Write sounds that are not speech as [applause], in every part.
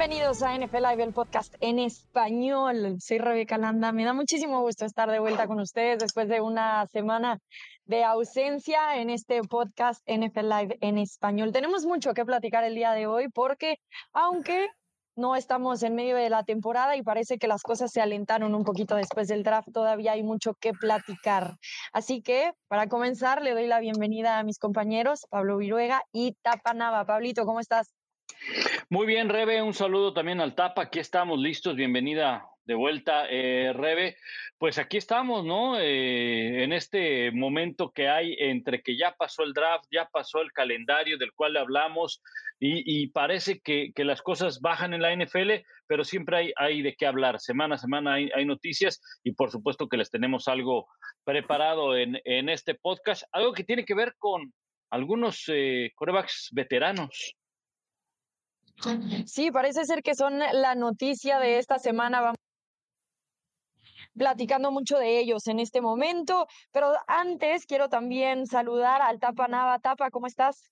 Bienvenidos a NFL Live, el podcast en español. Soy Rebeca Landa. Me da muchísimo gusto estar de vuelta con ustedes después de una semana de ausencia en este podcast NFL Live en español. Tenemos mucho que platicar el día de hoy porque, aunque no estamos en medio de la temporada y parece que las cosas se alentaron un poquito después del draft. Todavía hay mucho que platicar. Así que, para comenzar, le doy la bienvenida a mis compañeros, Pablo Viruega y Tapa Nava. Pablito, ¿cómo estás? Muy bien, Rebe, un saludo también al Tapa. Aquí estamos listos. Bienvenida de vuelta, eh, Rebe. Pues aquí estamos, ¿no? Eh, en este momento que hay entre que ya pasó el draft, ya pasó el calendario del cual hablamos y, parece que, las cosas bajan en la NFL, pero siempre hay, hay de qué hablar. Semana a semana hay, noticias y por supuesto que les tenemos algo preparado en, en este podcast, algo que tiene que ver con algunos eh, corebacks veteranos. Sí, parece ser que son la noticia de esta semana. Vamos platicando mucho de ellos en este momento, pero antes quiero también saludar al Tapa Nava. Tapa, ¿cómo estás?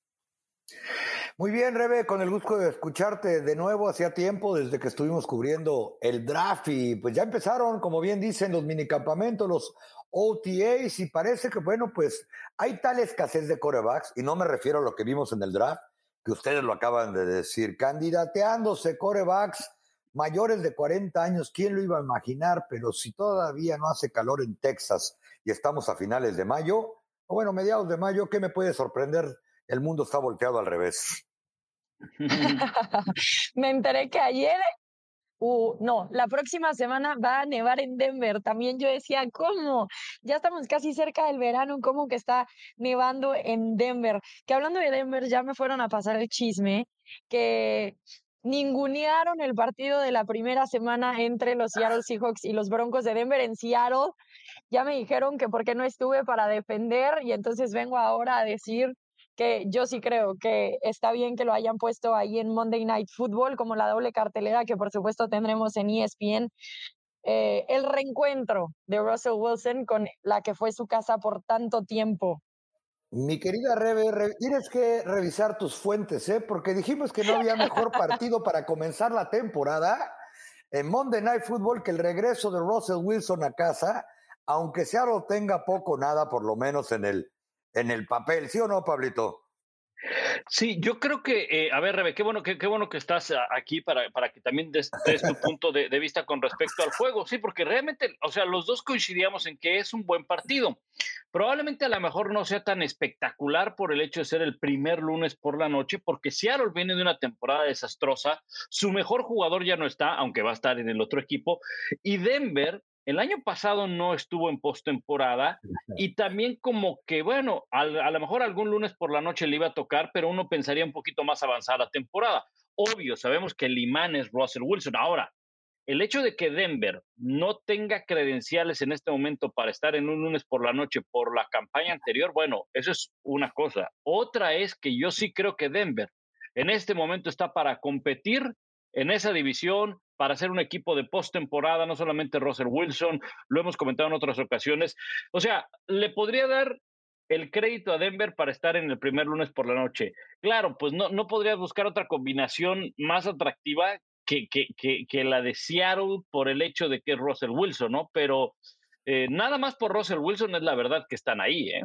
Muy bien, Rebe, con el gusto de escucharte de nuevo. Hacía tiempo desde que estuvimos cubriendo el draft y pues ya empezaron, como bien dicen, los minicampamentos, los OTAs y parece que, bueno, pues hay tal escasez de corebacks y no me refiero a lo que vimos en el draft, que ustedes lo acaban de decir, candidateándose corebacks mayores de 40 años, ¿quién lo iba a imaginar? Pero si todavía no hace calor en Texas y estamos a finales de mayo, o bueno, mediados de mayo, ¿qué me puede sorprender? El mundo está volteado al revés. [laughs] me enteré que ayer Uh, no, la próxima semana va a nevar en Denver. También yo decía, ¿cómo? Ya estamos casi cerca del verano, ¿cómo que está nevando en Denver? Que hablando de Denver, ya me fueron a pasar el chisme que ningunearon el partido de la primera semana entre los Seattle Seahawks y los Broncos de Denver en Seattle. Ya me dijeron que por qué no estuve para defender y entonces vengo ahora a decir que yo sí creo que está bien que lo hayan puesto ahí en Monday Night Football como la doble cartelera que por supuesto tendremos en ESPN. Eh, el reencuentro de Russell Wilson con la que fue su casa por tanto tiempo. Mi querida Rebe, tienes que revisar tus fuentes, ¿eh? porque dijimos que no había mejor partido [laughs] para comenzar la temporada en Monday Night Football que el regreso de Russell Wilson a casa, aunque Seattle tenga poco nada, por lo menos en el en el papel, ¿sí o no, Pablito? Sí, yo creo que, eh, a ver, Rebe, qué bueno, qué, qué, bueno que estás aquí para, para que también des, tu punto de, vista con respecto al juego, sí, porque realmente, o sea, los dos coincidíamos en que es un buen partido. Probablemente a lo mejor no sea tan espectacular por el hecho de ser el primer lunes por la noche, porque Seattle viene de una temporada desastrosa, su mejor jugador ya no está, aunque va a estar en el otro equipo, y Denver el año pasado no estuvo en postemporada y también como que, bueno, a, lo mejor algún lunes por la noche le iba a tocar, pero uno pensaría un poquito más avanzada temporada. Obvio, sabemos que el imán es Russell Wilson. Ahora, el hecho de que Denver no tenga credenciales en este momento para estar en un lunes por la noche por la campaña anterior, bueno, eso es una cosa. Otra es que yo sí creo que Denver en este momento está para competir en esa división, para ser un equipo de postemporada, no solamente Russell Wilson, lo hemos comentado en otras ocasiones. O sea, le podría dar el crédito a Denver para estar en el primer lunes por la noche. Claro, pues no, no podrías buscar otra combinación más atractiva que, que, que, la de Seattle por el hecho de que es Russell Wilson, ¿no? Pero eh, nada más por Russell Wilson es la verdad que están ahí, ¿eh?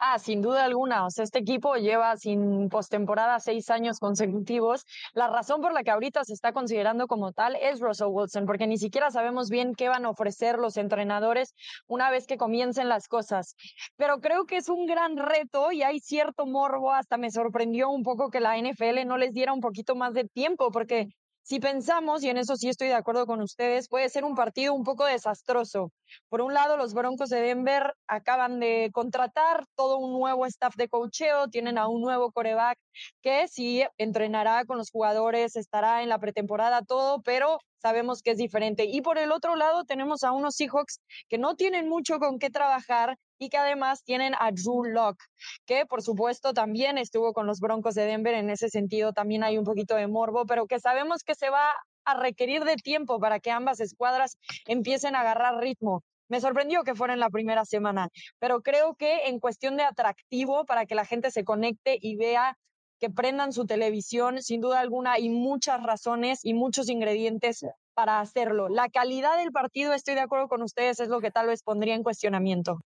Ah, sin duda alguna. O sea, este equipo lleva sin postemporada seis años consecutivos. La razón por la que ahorita se está considerando como tal es Russell Wilson, porque ni siquiera sabemos bien qué van a ofrecer los entrenadores una vez que comiencen las cosas. Pero creo que es un gran reto y hay cierto morbo. Hasta me sorprendió un poco que la NFL no les diera un poquito más de tiempo, porque si pensamos, y en eso sí estoy de acuerdo con ustedes, puede ser un partido un poco desastroso. Por un lado, los Broncos de Denver acaban de contratar todo un nuevo staff de cocheo, tienen a un nuevo coreback que sí entrenará con los jugadores, estará en la pretemporada, todo, pero sabemos que es diferente. Y por el otro lado, tenemos a unos Seahawks que no tienen mucho con qué trabajar y que además tienen a Drew Locke, que por supuesto también estuvo con los Broncos de Denver, en ese sentido también hay un poquito de morbo, pero que sabemos que se va a requerir de tiempo para que ambas escuadras empiecen a agarrar ritmo. Me sorprendió que fuera en la primera semana, pero creo que en cuestión de atractivo para que la gente se conecte y vea que prendan su televisión, sin duda alguna, hay muchas razones y muchos ingredientes para hacerlo. La calidad del partido, estoy de acuerdo con ustedes, es lo que tal vez pondría en cuestionamiento.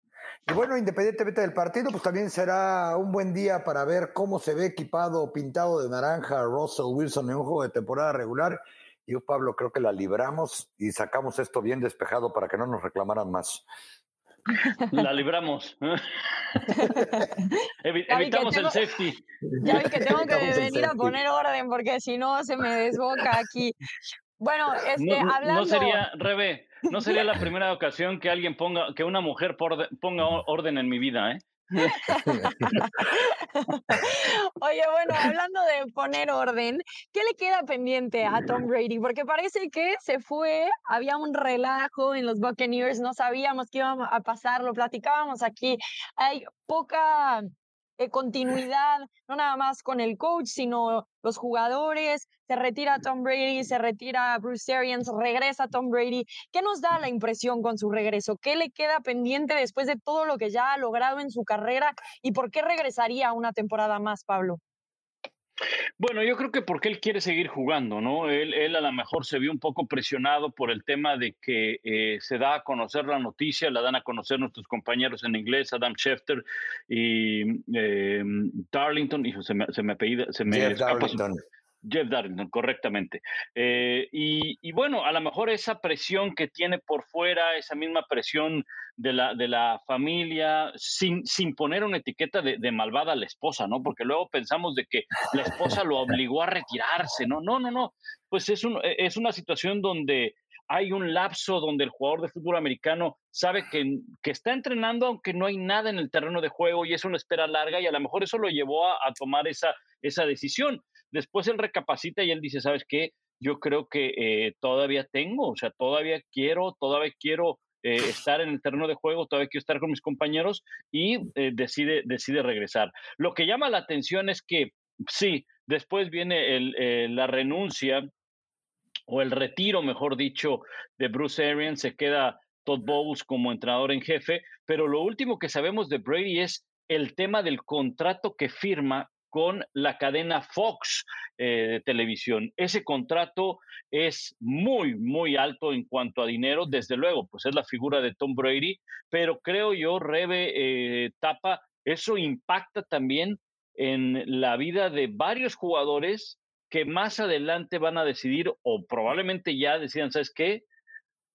Y bueno, independientemente del partido, pues también será un buen día para ver cómo se ve equipado, pintado de naranja Russell Wilson en un juego de temporada regular. Yo, Pablo, creo que la libramos y sacamos esto bien despejado para que no nos reclamaran más. La libramos. [laughs] evitamos el safety. Ya vi que tengo que venir a poner orden porque si no se me desboca aquí. Bueno, este, hablando. No sería, Rebe, no sería la primera ocasión que alguien ponga, que una mujer ponga orden en mi vida, ¿eh? [laughs] Oye, bueno, hablando de poner orden, ¿qué le queda pendiente a Tom Brady? Porque parece que se fue, había un relajo en los Buccaneers, no sabíamos qué iba a pasar, lo platicábamos aquí. Hay poca eh, continuidad, no nada más con el coach, sino los jugadores. Se retira Tom Brady, se retira Bruce Arians, regresa Tom Brady. ¿Qué nos da la impresión con su regreso? ¿Qué le queda pendiente después de todo lo que ya ha logrado en su carrera? ¿Y por qué regresaría una temporada más, Pablo? Bueno, yo creo que porque él quiere seguir jugando, ¿no? Él, él a lo mejor se vio un poco presionado por el tema de que eh, se da a conocer la noticia, la dan a conocer nuestros compañeros en inglés, Adam Schefter y eh, Darlington, y se me, se me apellida, se me Jeff Darlington, correctamente. Eh, y, bueno, a lo mejor esa presión que tiene por fuera, esa misma presión de la, de la familia, sin, sin poner una etiqueta de, malvada a la esposa, ¿no? Porque luego pensamos de que la esposa lo [laughs] obligó a retirarse, ¿no? No, no, no. Pues es, un, e, es una situación donde hay un lapso donde el jugador de fútbol americano sabe que, que, está entrenando aunque no hay nada en el terreno de juego y es una espera larga y a lo mejor eso lo llevó a, a tomar esa, esa decisión. Después él recapacita y él dice, ¿sabes qué? Yo creo que eh, todavía tengo, o sea, todavía quiero, todavía quiero eh, estar en el terreno de juego, todavía quiero estar con mis compañeros y eh, decide, decide regresar. Lo que llama la atención es que sí, después viene el, la renuncia o el retiro, mejor dicho, de Bruce Arians, se queda Todd Bowles como entrenador en jefe, pero lo último que sabemos de Brady es el tema del contrato que firma con la cadena Fox eh, de televisión. Ese contrato es muy, muy alto en cuanto a dinero, desde luego, pues es la figura de Tom Brady, pero creo yo, Rebe eh, Tapa, eso impacta también en la vida de varios jugadores que más adelante van a decidir o probablemente ya decidan, ¿sabes qué?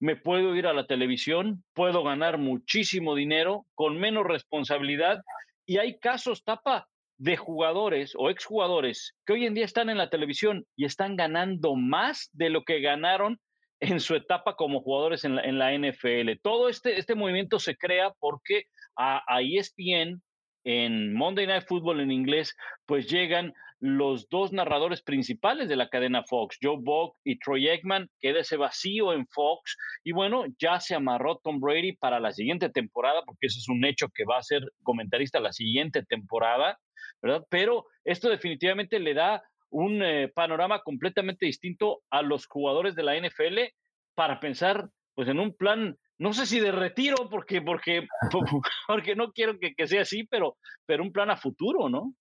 Me puedo ir a la televisión, puedo ganar muchísimo dinero con menos responsabilidad y hay casos, Tapa, de jugadores o exjugadores que hoy en día están en la televisión y están ganando más de lo que ganaron en su etapa como jugadores en la, NFL. Todo este, este movimiento se crea porque a, a ESPN en Monday Night Football en inglés, pues llegan los dos narradores principales de la cadena Fox, Joe Buck y Troy Aikman, queda ese vacío en Fox y bueno, ya se amarró Tom Brady para la siguiente temporada, porque ese es un hecho que va a ser comentarista la siguiente temporada ¿verdad? Pero esto definitivamente le da un eh, panorama completamente distinto a los jugadores de la NFL para pensar pues en un plan no sé si de retiro porque porque [laughs] [laughs] porque no quiero que, que, sea así pero pero un plan a futuro no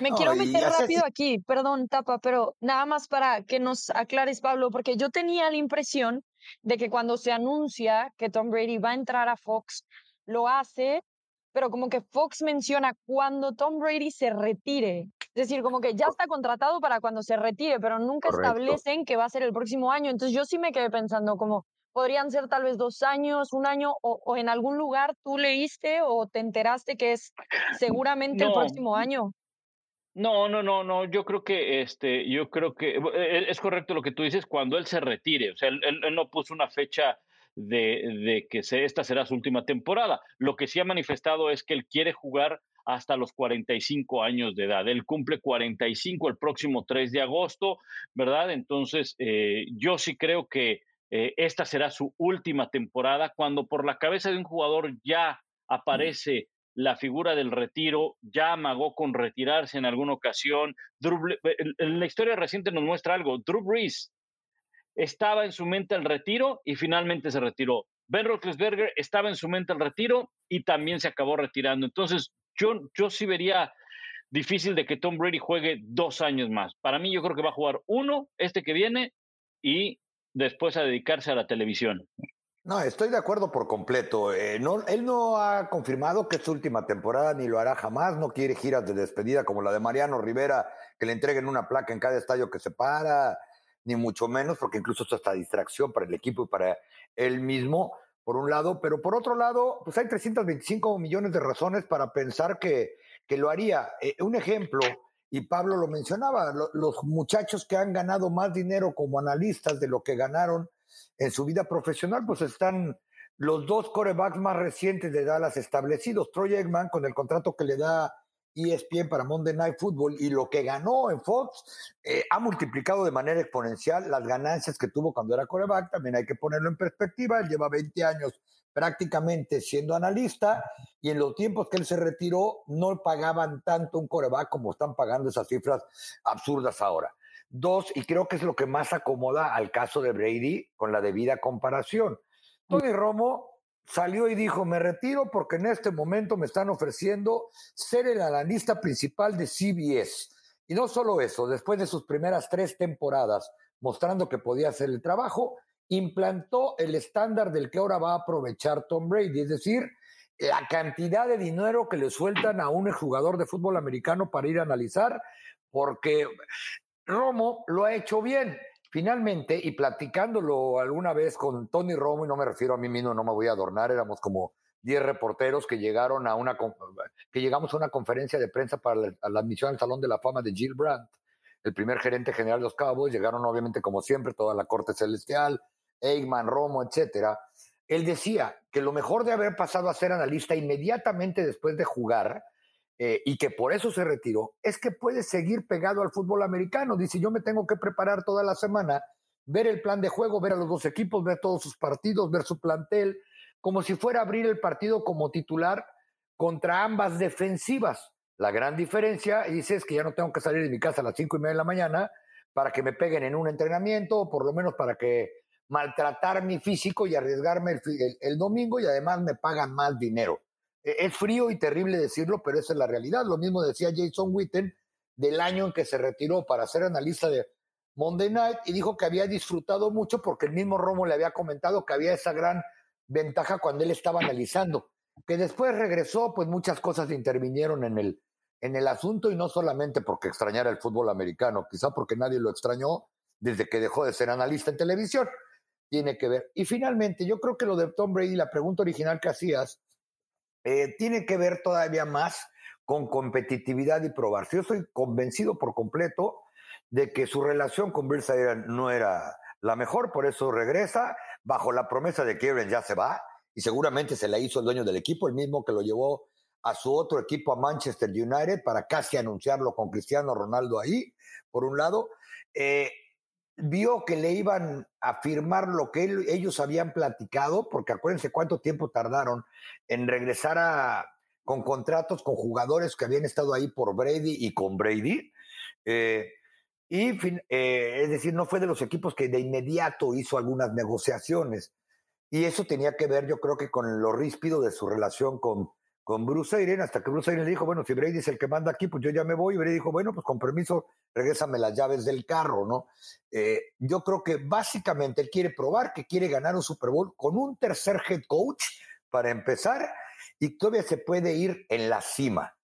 me quiero meter rápido aquí perdón tapa pero nada más para que nos aclares Pablo porque yo tenía la impresión de que cuando se anuncia que Tom Brady va a entrar a Fox lo hace pero como que Fox menciona cuando Tom Brady se retire. Es decir, como que ya está contratado para cuando se retire, pero nunca establecen que va a ser el próximo año. Entonces yo sí me quedé pensando como podrían ser tal vez dos años, un año, o, en algún lugar tú leíste o te enteraste que es seguramente el próximo año. No, no, no, no. Yo creo que este, yo creo que e, e, es correcto lo que tú dices cuando él se retire. O sea, él no puso una fecha de, que esta será su última temporada. Lo que sí ha manifestado es que él quiere jugar hasta los 45 años de edad. Él cumple 45 el próximo 3 de agosto, ¿verdad? Entonces, eh, yo sí creo que eh, esta será su última temporada, cuando por la cabeza de un jugador ya aparece la figura del retiro, ya amagó con retirarse en alguna ocasión. la historia reciente nos muestra algo. Drew Brees estaba en su mente el retiro y finalmente se retiró. Ben Roethlisberger estaba en su mente el retiro y también se acabó retirando. Entonces, yo, yo sí vería difícil de que Tom Brady juegue dos años más. Para mí yo creo que va a jugar uno, este que viene, y después a dedicarse a la televisión. No, estoy de acuerdo por completo. Eh, no, él no ha confirmado que es su última temporada ni lo hará jamás. No quiere giras de despedida como la de Mariano Rivera, que le entreguen una placa en cada estadio que se para, ni mucho menos, porque incluso esto está distracción para el equipo y para él mismo, por un lado. Pero por otro lado, pues hay 325 millones de razones para pensar que, que lo haría. Eh, un ejemplo, y Pablo lo mencionaba, los muchachos que han ganado más dinero como analistas de lo que ganaron en su vida profesional, pues están los dos corebacks más recientes de Dallas establecidos. Troy Eggman, con el contrato que le da ESPN para Monday Night Football y lo que ganó en Fox, eh, ha multiplicado de manera exponencial las ganancias que tuvo cuando era coreback. También hay que ponerlo en perspectiva. Él lleva 20 años prácticamente siendo analista y en los tiempos que él se retiró no pagaban tanto un coreback como están pagando esas cifras absurdas ahora. Dos, y creo que es lo que más acomoda al caso de Brady con la debida comparación. Tony Romo salió y dijo, me retiro porque en este momento me están ofreciendo ser el analista principal de CBS. Y no solo eso, después de sus primeras tres temporadas mostrando que podía hacer el trabajo, implantó el estándar del que ahora va a aprovechar Tom Brady, es decir, la cantidad de dinero que le sueltan a un jugador de fútbol americano para ir a analizar, porque Romo lo ha hecho bien. Finalmente, y platicándolo alguna vez con Tony Romo, y no me refiero a mí mismo, no me voy a adornar, éramos como 10 reporteros que llegaron a una que llegamos a una conferencia de prensa para la, admisión al Salón de la Fama de Jill Brandt, el primer gerente general de los Cowboys, llegaron obviamente como siempre toda la corte celestial, Eggman, Romo, etcétera. Él decía que lo mejor de haber pasado a ser analista inmediatamente después de jugar eh, y que por eso se retiró, es que puede seguir pegado al fútbol americano. Dice, yo me tengo que preparar toda la semana, ver el plan de juego, ver a los dos equipos, ver todos sus partidos, ver su plantel, como si fuera a abrir el partido como titular contra ambas defensivas. La gran diferencia, dice, es que ya no tengo que salir de mi casa a las cinco y media de la mañana para que me peguen en un entrenamiento, o por lo menos para que maltratar mi físico y arriesgarme el domingo y además me pagan más dinero. E-, es frío y terrible decirlo, pero esa es la realidad. Lo mismo decía Jason Witten del año en que se retiró para ser analista de Monday Night y dijo que había disfrutado mucho porque el mismo Romo le había comentado que había esa gran ventaja cuando él estaba analizando. Que después regresó, pues muchas cosas intervinieron en el, en el asunto y no solamente porque extrañara el fútbol americano, quizá porque nadie lo extrañó desde que dejó de ser analista en televisión. Tiene que ver. Y finalmente, yo creo que lo de Tom Brady, la pregunta original que hacías, eh, tiene que ver todavía más con competitividad y probar. Yo estoy convencido por completo de que su relación con Bill no era la mejor, por eso regresa bajo la promesa de que ya se va y seguramente se la hizo el dueño del equipo, el mismo que lo llevó a su otro equipo, a Manchester United, para casi anunciarlo con Cristiano Ronaldo ahí, por un lado. Eh, vio que le iban a firmar lo que ellos habían platicado, porque acuérdense cuánto tiempo tardaron en regresar a, con contratos con jugadores que habían estado ahí por Brady y con Brady. Eh, y eh, es decir, no fue de los equipos que de inmediato hizo algunas negociaciones. Y eso tenía que ver, yo creo que con lo ríspido de su relación con, con Bruce Ayren, hasta que Bruce Ayren le dijo, bueno, si Brady es el que manda aquí, pues yo ya me voy. Y Brady dijo, bueno, pues con permiso, regrésame las llaves del carro, ¿no? Eh, yo creo que básicamente él quiere probar que quiere ganar un Super Bowl con un tercer head coach para empezar y todavía se puede ir en la cima.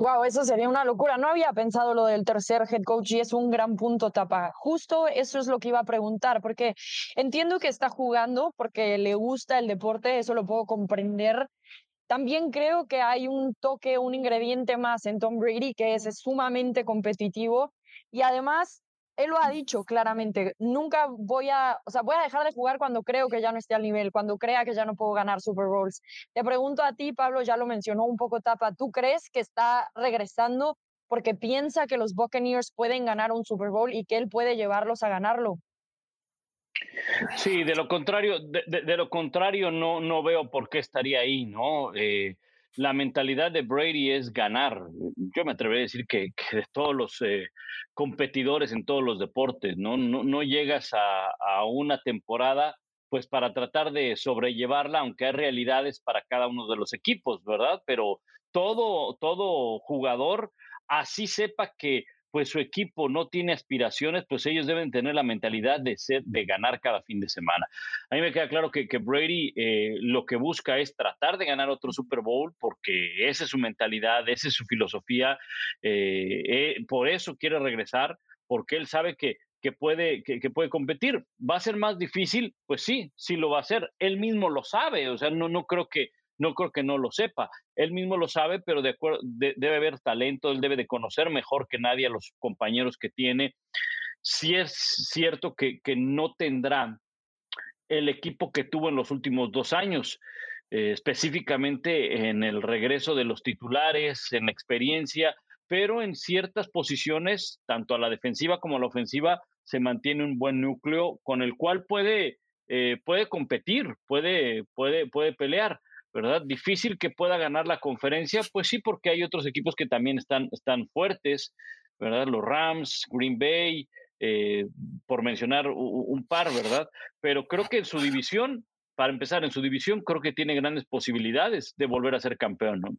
Wow, eso sería una locura. No había pensado lo del tercer head coach y es un gran punto, Tapa. Justo eso es lo que iba a preguntar, porque entiendo que está jugando porque le gusta el deporte, eso lo puedo comprender. También creo que hay un toque, un ingrediente más en Tom Brady que es sumamente competitivo y además él lo ha dicho claramente, nunca voy a, o sea, voy a dejar de jugar cuando creo que ya no esté al nivel, cuando crea que ya no puedo ganar Super Bowls. Te pregunto a ti, Pablo, ya lo mencionó un poco Tapa, ¿tú crees que está regresando porque piensa que los Buccaneers pueden ganar un Super Bowl y que él puede llevarlos a ganarlo? Sí, de lo contrario, de, lo contrario no, no veo por qué estaría ahí, ¿no? Eh, la mentalidad de Brady es ganar. Yo me atrevería a decir que, de todos los eh, competidores en todos los deportes, ¿no? No, no llegas a, una temporada pues para tratar de sobrellevarla, aunque hay realidades para cada uno de los equipos, ¿verdad? Pero todo, todo jugador, así sepa que pues su equipo no tiene aspiraciones, pues ellos deben tener la mentalidad de ser, de ganar cada fin de semana. A mí me queda claro que, que Brady eh, lo que busca es tratar de ganar otro Super Bowl, porque esa es su mentalidad, esa es su filosofía, eh, eh, por eso quiere regresar, porque él sabe que que puede, que, puede competir. ¿Va a ser más difícil? Pues sí, sí lo va a hacer. Él mismo lo sabe, o sea, no, no creo que no creo que no lo sepa. Él mismo lo sabe, pero de debe haber talento, él debe de conocer mejor que nadie a los compañeros que tiene. Sí es cierto que, que no tendrá el equipo que tuvo en los últimos dos años, eh, específicamente en el regreso de los titulares, en la experiencia, pero en ciertas posiciones, tanto a la defensiva como a la ofensiva, se mantiene un buen núcleo con el cual puede, eh, puede competir, puede, puede, puede pelear. ¿Verdad? Difícil que pueda ganar la conferencia, pues sí, porque hay otros equipos que también están, están fuertes, ¿verdad? Los Rams, Green Bay, eh, por mencionar un par, ¿verdad? Pero creo que en su división, para empezar, en su división, creo que tiene grandes posibilidades de volver a ser campeón, ¿no?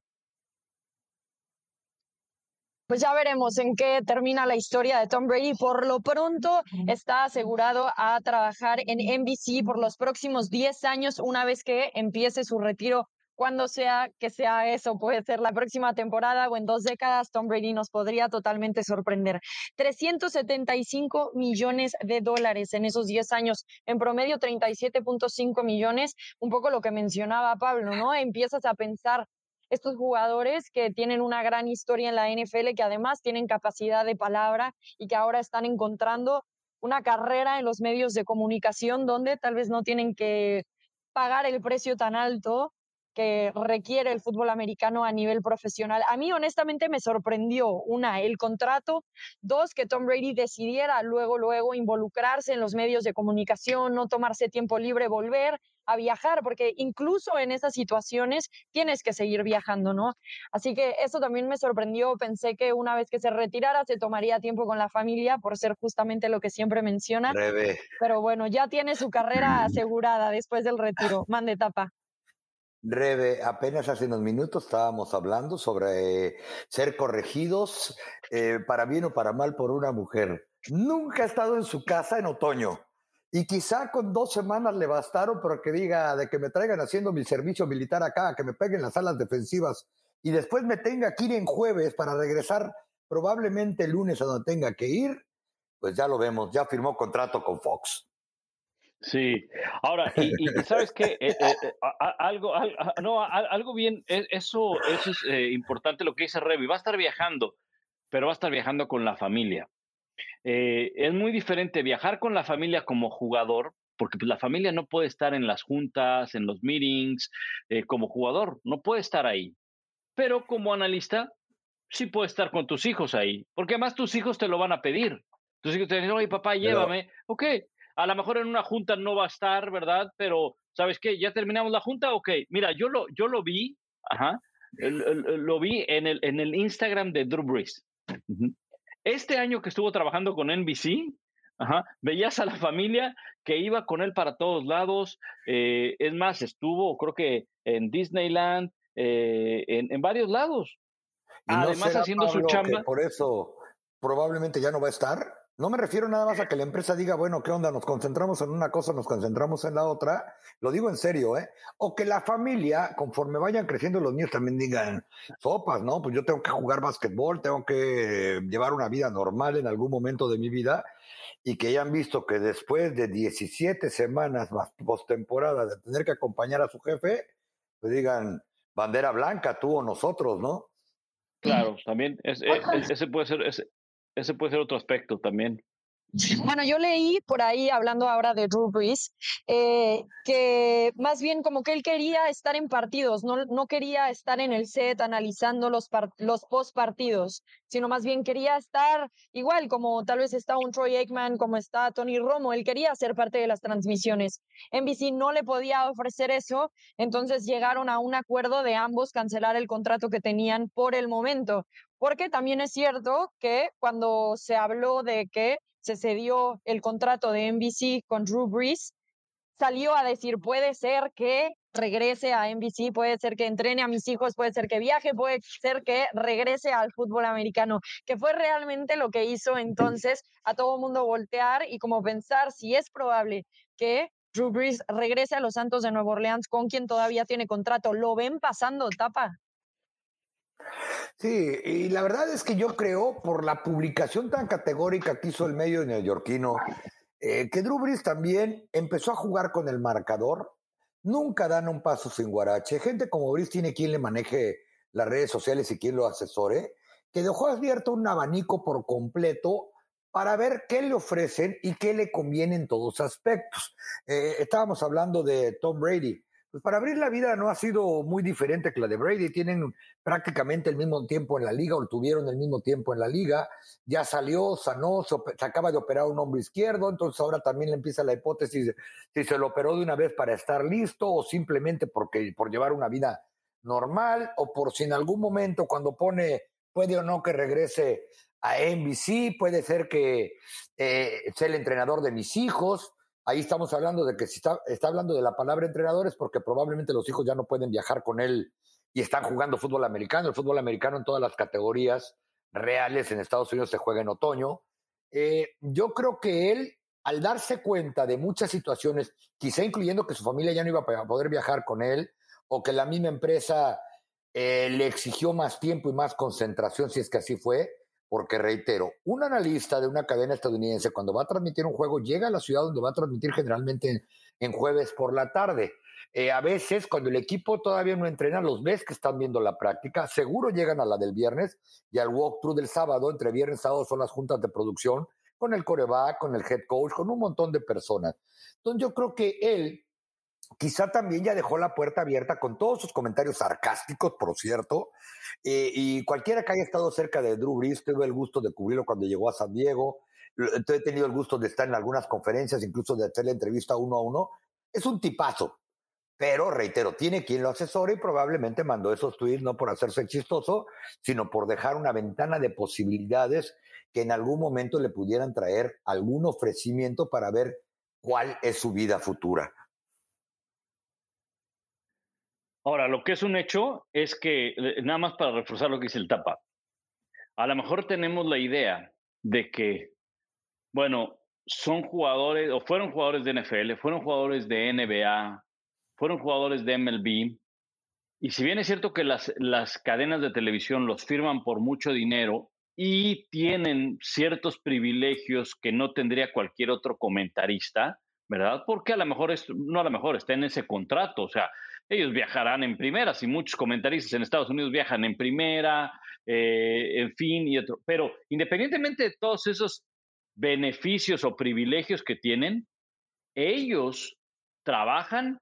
Pues ya veremos en qué termina la historia de Tom Brady. Por lo pronto está asegurado a trabajar en NBC por los próximos 10 años una vez que empiece su retiro. Cuando sea que sea eso, puede ser la próxima temporada o en dos décadas, Tom Brady nos podría totalmente sorprender. 375 millones de dólares en esos 10 años, en promedio 37.5 millones, un poco lo que mencionaba Pablo, ¿no? Empiezas a pensar estos jugadores que tienen una gran historia en la NFL, que además tienen capacidad de palabra y que ahora están encontrando una carrera en los medios de comunicación donde tal vez no tienen que pagar el precio tan alto que requiere el fútbol americano a nivel profesional. A mí honestamente me sorprendió, una, el contrato, dos, que Tom Brady decidiera luego, luego involucrarse en los medios de comunicación, no tomarse tiempo libre, volver a viajar, porque incluso en esas situaciones tienes que seguir viajando, ¿no? Así que eso también me sorprendió, pensé que una vez que se retirara se tomaría tiempo con la familia por ser justamente lo que siempre menciona. Pero bueno, ya tiene su carrera [clears throat] asegurada después del retiro. Mande tapa. Rebe, apenas hace unos minutos estábamos hablando sobre eh, ser corregidos eh, para bien o para mal por una mujer. Nunca ha estado en su casa en otoño. Y quizá con dos semanas le bastaron para que diga de que me traigan haciendo mi servicio militar acá, que me peguen las alas defensivas y después me tenga que ir en jueves para regresar probablemente el lunes a donde tenga que ir, pues ya lo vemos, ya firmó contrato con Fox. Sí, ahora, y, sabes qué, eh, eh, eh, algo, no, algo bien, e, eso, eso es importante lo que dice Revi, va a estar viajando, pero va a estar viajando con la familia. es muy diferente viajar con la familia como jugador, porque pues, la familia no puede estar en las juntas, en los meetings, como jugador, no puede estar ahí. Pero como analista, sí puede estar con tus hijos ahí, porque además tus hijos te lo van a pedir. Tus hijos te dicen, oye, papá, llévame. Ok, a lo mejor en una junta no va a estar, ¿verdad? Pero, ¿sabes qué? ¿Ya terminamos la junta? Ok, mira, yo lo, yo lo vi, ajá, lo vi en el, en el Instagram de Drew Brees. Este año que estuvo trabajando con NBC, Ajá. Veías a la familia que iba con él para todos lados. Eh, es más, estuvo, creo que en Disneyland, eh, en, varios lados. Además, haciendo su chamba. Por eso probablemente ya no va a estar. No me refiero nada más a que la empresa diga, bueno, ¿qué onda? Nos concentramos en una cosa, nos concentramos en la otra. Lo digo en serio, ¿eh? O que la familia, conforme vayan creciendo los niños, también digan, sopas, ¿no? Pues yo tengo que jugar básquetbol, tengo que llevar una vida normal en algún momento de mi vida. Y que ya han visto que después de 17 semanas más postemporada de tener que acompañar a su jefe, pues digan, bandera blanca, tú o nosotros, ¿no? Claro, también ese puede ser, ese puede ser otro aspecto también. Bueno, yo leí por ahí, hablando ahora de Drew Brees, eh, que más bien como que él quería estar en partidos, no, no quería estar en el set analizando los, los post partidos, sino más bien quería estar igual como tal vez está un Troy Aikman, como está Tony Romo, él quería ser parte de las transmisiones. NBC no le podía ofrecer eso, entonces llegaron a un acuerdo de ambos cancelar el contrato que tenían por el momento, porque también es cierto que cuando se habló de que se cedió el contrato de NBC con Drew Brees, salió a decir, puede ser que regrese a NBC, puede ser que entrene a mis hijos, puede ser que viaje, puede ser que regrese al fútbol americano, que fue realmente lo que hizo entonces a todo mundo voltear y como pensar si es probable que Drew Brees regrese a los Santos de Nueva Orleans con quien todavía tiene contrato. ¿Lo ven pasando, Tapa? Sí, y la verdad es que yo creo, por la publicación tan categórica que hizo el medio neoyorquino, eh, que Drew Brees también empezó a jugar con el marcador. Nunca dan un paso sin guarache. Gente como Brees tiene quien le maneje las redes sociales y quien lo asesore, que dejó abierto un abanico por completo para ver qué le ofrecen y qué le conviene en todos aspectos. Eh, estábamos hablando de Tom Brady. Pues para abrir la vida no ha sido muy diferente que la de Brady. Tienen prácticamente el mismo tiempo en la liga o tuvieron el mismo tiempo en la liga. Ya salió, sanó, se, acaba de operar un hombro izquierdo, entonces ahora también le empieza la hipótesis si se lo operó de una vez para estar listo o simplemente porque por llevar una vida normal o por si en algún momento cuando pone puede o no que regrese a NBC, puede ser que eh, sea el entrenador de mis hijos. Ahí estamos hablando de que si está, está hablando de la palabra entrenadores porque probablemente los hijos ya no pueden viajar con él y están jugando fútbol americano. El fútbol americano en todas las categorías reales en Estados Unidos se juega en otoño. Eh, yo creo que él, al darse cuenta de muchas situaciones, quizá incluyendo que su familia ya no iba a poder viajar con él, o que la misma empresa eh, le exigió más tiempo y más concentración, si es que así fue, porque reitero, un analista de una cadena estadounidense cuando va a transmitir un juego llega a la ciudad donde va a transmitir generalmente en, jueves por la tarde. Eh, a veces, cuando el equipo todavía no entrena, los ves que están viendo la práctica, seguro llegan a la del viernes y al walkthrough del sábado, entre viernes y sábado son las juntas de producción, con el coreback, con el head coach, con un montón de personas. Entonces yo creo que él quizá también ya dejó la puerta abierta con todos sus comentarios sarcásticos, por cierto, eh, y cualquiera que haya estado cerca de Drew Brees, tuve el gusto de cubrirlo cuando llegó a San Diego, he tenido el gusto de estar en algunas conferencias, incluso de hacer la entrevista uno a uno, es un tipazo, pero reitero, tiene quien lo asesore y probablemente mandó esos tweets no por hacerse chistoso, sino por dejar una ventana de posibilidades que en algún momento le pudieran traer algún ofrecimiento para ver cuál es su vida futura. Ahora, lo que es un hecho es que, eh, nada más para reforzar lo que dice el tapa, a lo mejor tenemos la idea de que, bueno, son jugadores o fueron jugadores de NFL, fueron jugadores de NBA, fueron jugadores de MLB. Y si bien es cierto que las, las cadenas de televisión los firman por mucho dinero y tienen ciertos privilegios que no tendría cualquier otro comentarista, ¿verdad? Porque a lo mejor, es, no a lo mejor, está en ese contrato. O sea, ellos viajarán en primera, si muchos comentaristas en Estados Unidos viajan en primera, eh, en fin, y otro. Pero independientemente de todos esos beneficios o privilegios que tienen, ellos trabajan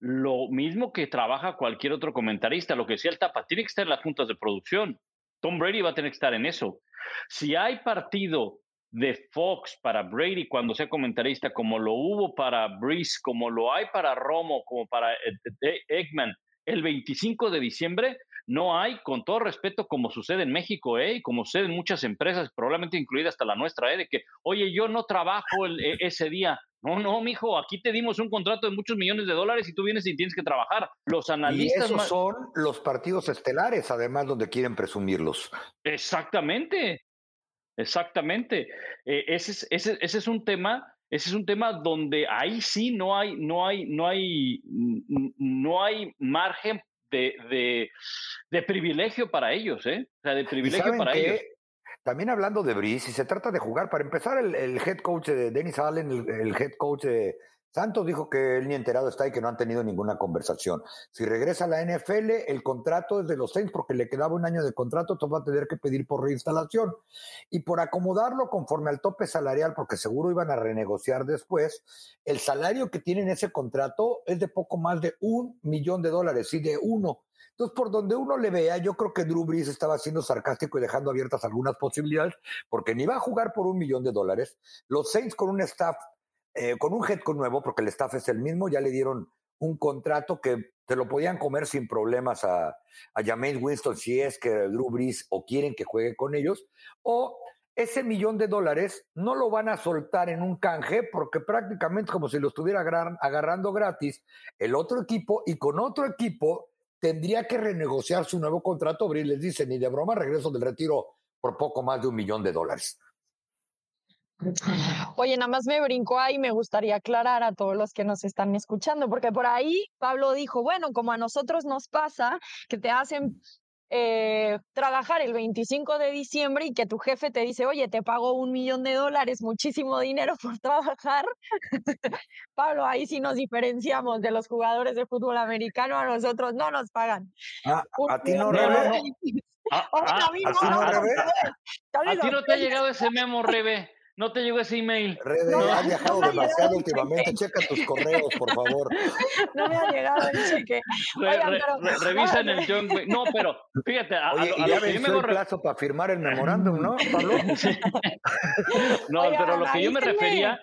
lo mismo que trabaja cualquier otro comentarista. Lo que decía el Tapa, tiene que estar en las juntas de producción. Tom Brady va a tener que estar en eso. Si hay partido de Fox para Brady cuando sea comentarista, como lo hubo para Breeze, como lo hay para Romo, como para eh, eh, Eggman, el 25 de diciembre, no hay, con todo respeto, como sucede en México, ¿eh? Y como sucede en muchas empresas, probablemente incluida hasta la nuestra, ¿eh? De que, oye, yo no trabajo e, ese día. No, no, mijo, aquí te dimos un contrato de muchos millones de dólares y tú vienes y tienes que trabajar. Los analistas. Y esos son los partidos estelares, además, donde quieren presumirlos. Exactamente. Exactamente. Eh, ese, es, ese, ese, es un tema, ese es un tema donde ahí sí no hay, no hay, no hay, no hay margen de, de, privilegio para ellos, ¿eh? O sea, de privilegio para ellos. También hablando de Brice, si se trata de jugar, para empezar, el, el head coach de Dennis Allen, el, el head coach de, Santos dijo que él ni enterado está y que no han tenido ninguna conversación. Si regresa a la NFL, el contrato es de los seis porque le quedaba un año de contrato, entonces va a tener que pedir por reinstalación. Y por acomodarlo conforme al tope salarial, porque seguro iban a renegociar después, el salario que tiene en ese contrato es de poco más de un millón de dólares, y de uno. Entonces, por donde uno le vea, yo creo que Drew Brees estaba siendo sarcástico y dejando abiertas algunas posibilidades, porque ni va a jugar por un millón de dólares. Los Saints con un staff eh, con un head coach nuevo, porque el staff es el mismo, ya le dieron un contrato que te lo podían comer sin problemas a, a James Winston si es que Drew Brees o quieren que juegue con ellos, o ese millón de dólares no lo van a soltar en un canje porque prácticamente como si lo estuviera agarrando gratis el otro equipo y con otro equipo tendría que renegociar su nuevo contrato. Abril les dice, ni de broma regreso del retiro por poco más de un millón de dólares. Oye, nada más me brincó ahí, me gustaría aclarar a todos los que nos están escuchando, porque por ahí Pablo dijo, bueno, como a nosotros nos pasa que te hacen eh, trabajar el 25 de diciembre y que tu jefe te dice, oye, te pago un millón de dólares, muchísimo dinero por [laughs] trabajar. Pablo, ahí sí nos diferenciamos de los jugadores de fútbol americano, a nosotros no nos pagan. Ah, a ti no, Rebe. [laughs] Ah, ah, a, ti no te ha llegado ese memo, Rebe. No te llegó ese email. Rebe, no, has viajado demasiado últimamente. Checa tus correos, por favor. [laughs] No me ha llegado el cheque. revisa en el [laughs] John. No, pero fíjate. A, Oye, y ya venció el plazo para firmar el [laughs] memorándum, ¿no, Pablo? no, pero lo que yo me refería,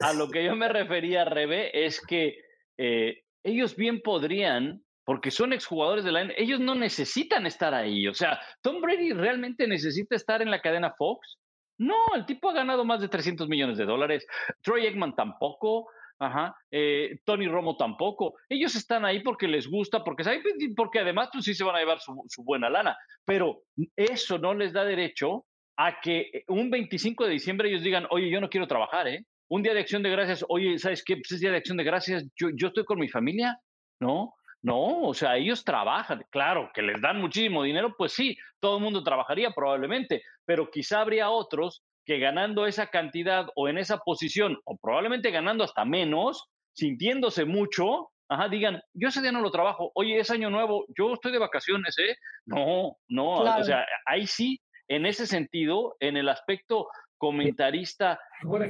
a lo que yo me refería, Rebe, es que eh, ellos bien podrían porque son exjugadores de la N. Ellos no necesitan estar ahí. O sea, Tom Brady realmente necesita estar en la cadena Fox. No, el tipo ha ganado más de 300 millones de dólares. Troy Eggman tampoco. Ajá, eh, Tony Romo tampoco. Ellos están ahí porque les gusta, porque saben, porque además pues sí se van a llevar su, buena lana. Pero eso no les da derecho a que un 25 de diciembre ellos digan, oye, yo no quiero trabajar, ¿eh? Un día de acción de gracias, oye, ¿sabes qué? Pues es día de acción de gracias, yo, yo estoy con mi familia, ¿no? No, o sea, ellos trabajan, claro, que les dan muchísimo dinero, pues sí, todo el mundo trabajaría probablemente, pero quizá habría otros que ganando esa cantidad o en esa posición, o probablemente ganando hasta menos, sintiéndose mucho, ajá, digan, yo ese día no lo trabajo, oye, es año nuevo, yo estoy de vacaciones, ¿eh? No, no, o sea, ahí sí, en ese sentido, en el aspecto comentarista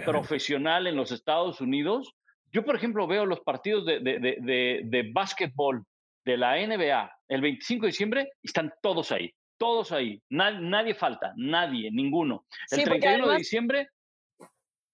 profesional en los Estados Unidos, yo, por ejemplo, veo los partidos de, de, de, de, básquetbol de la NBA el 25 de diciembre y están todos ahí, todos ahí. nadie falta, nadie, ninguno. El 31 de diciembre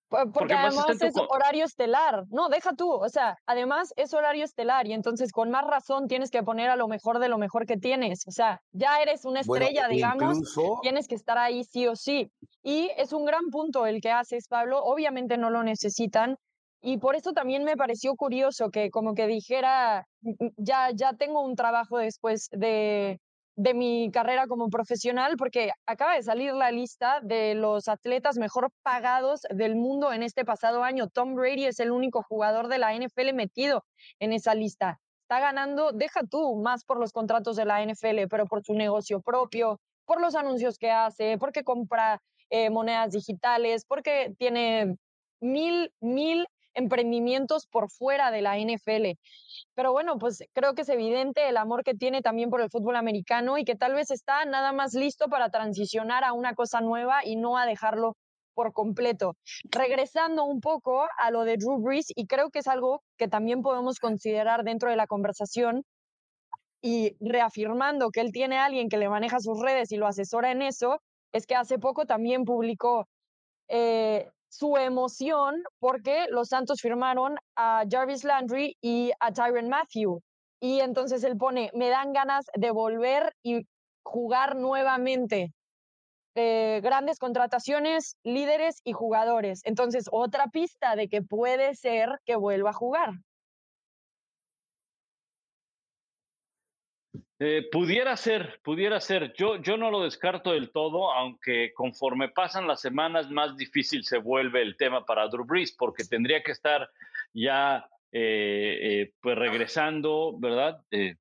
porque, además es horario estelar. No, deja tú. O sea, además es horario estelar y entonces con más razón tienes que poner a lo mejor de lo mejor que tienes. O sea, ya eres una estrella, digamos. Tienes que estar ahí sí o sí. Y es un gran punto el que haces, Pablo. Obviamente no lo necesitan, y por eso también me pareció curioso que como que dijera, mm, mm, ya, ya tengo un trabajo después de, de mi carrera como profesional, porque acaba de salir la lista de los atletas mejor pagados del mundo en este pasado año. Tom Brady es el único jugador de la NFL metido en esa lista. Está ganando, deja tú, más por los contratos de la NFL, pero por su negocio propio, por los anuncios que hace, porque compra eh, monedas digitales, porque tiene mil, mil emprendimientos por fuera de la NFL. Pero bueno, pues creo que es evidente el amor que tiene también por el fútbol americano y que tal vez está nada más listo para transicionar a una cosa nueva y no a dejarlo por completo. Regresando un poco a lo de Drew Brees, y creo que es algo que también podemos considerar dentro de la conversación, y reafirmando que él tiene a alguien que le maneja sus redes y lo asesora en eso, es que hace poco también publicó eh, su emoción porque los Santos firmaron a Jarvis Landry y a Tyron Matthew. Y entonces él pone, me dan ganas de volver y jugar nuevamente. Eh, grandes contrataciones, líderes y jugadores. Entonces, otra pista de que puede ser que vuelva a jugar. Eh, pudiera ser, pudiera ser. Yo, yo no lo descarto del todo, aunque conforme pasan las semanas más difícil se vuelve el tema para Drew Brees, porque tendría que estar ya eh, eh, pues regresando, ¿verdad?